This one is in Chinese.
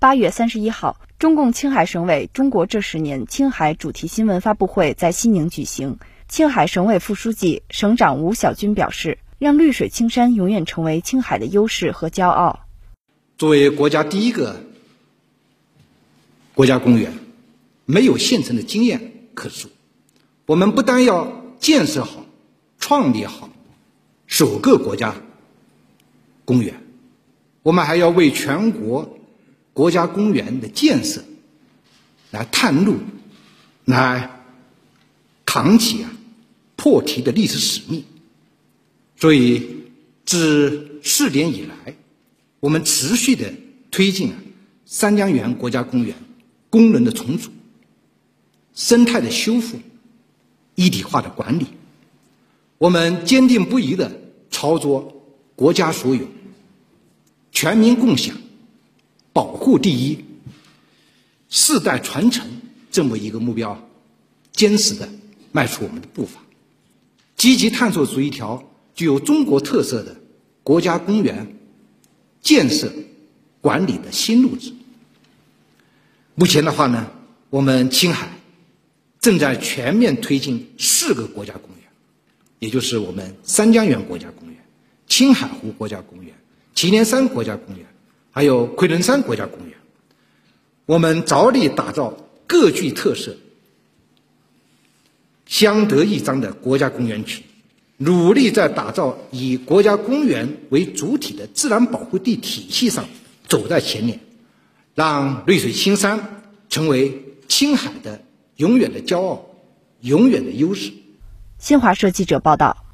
八月三十一号，中共青海省委“中国这十年”青海主题新闻发布会在西宁举行。青海省委副书记、省长吴晓军表示：“让绿水青山永远成为青海的优势和骄傲。”作为国家第一个国家公园，没有现成的经验可述。我们不但要建设好、创立好首个国家公园，我们还要为全国。国家公园的建设，来探路，来扛起啊破题的历史使命。所以，自试点以来，我们持续的推进啊三江源国家公园功能的重组、生态的修复、一体化的管理。我们坚定不移的操作国家所有、全民共享。保护第一，世代传承这么一个目标，坚实的迈出我们的步伐，积极探索出一条具有中国特色的国家公园建设管理的新路子。目前的话呢，我们青海正在全面推进四个国家公园，也就是我们三江源国家公园、青海湖国家公园、祁连山国家公园。还有昆仑山国家公园，我们着力打造各具特色、相得益彰的国家公园群，努力在打造以国家公园为主体的自然保护地体系上走在前列，让绿水青山成为青海的永远的骄傲、永远的优势。新华社记者报道。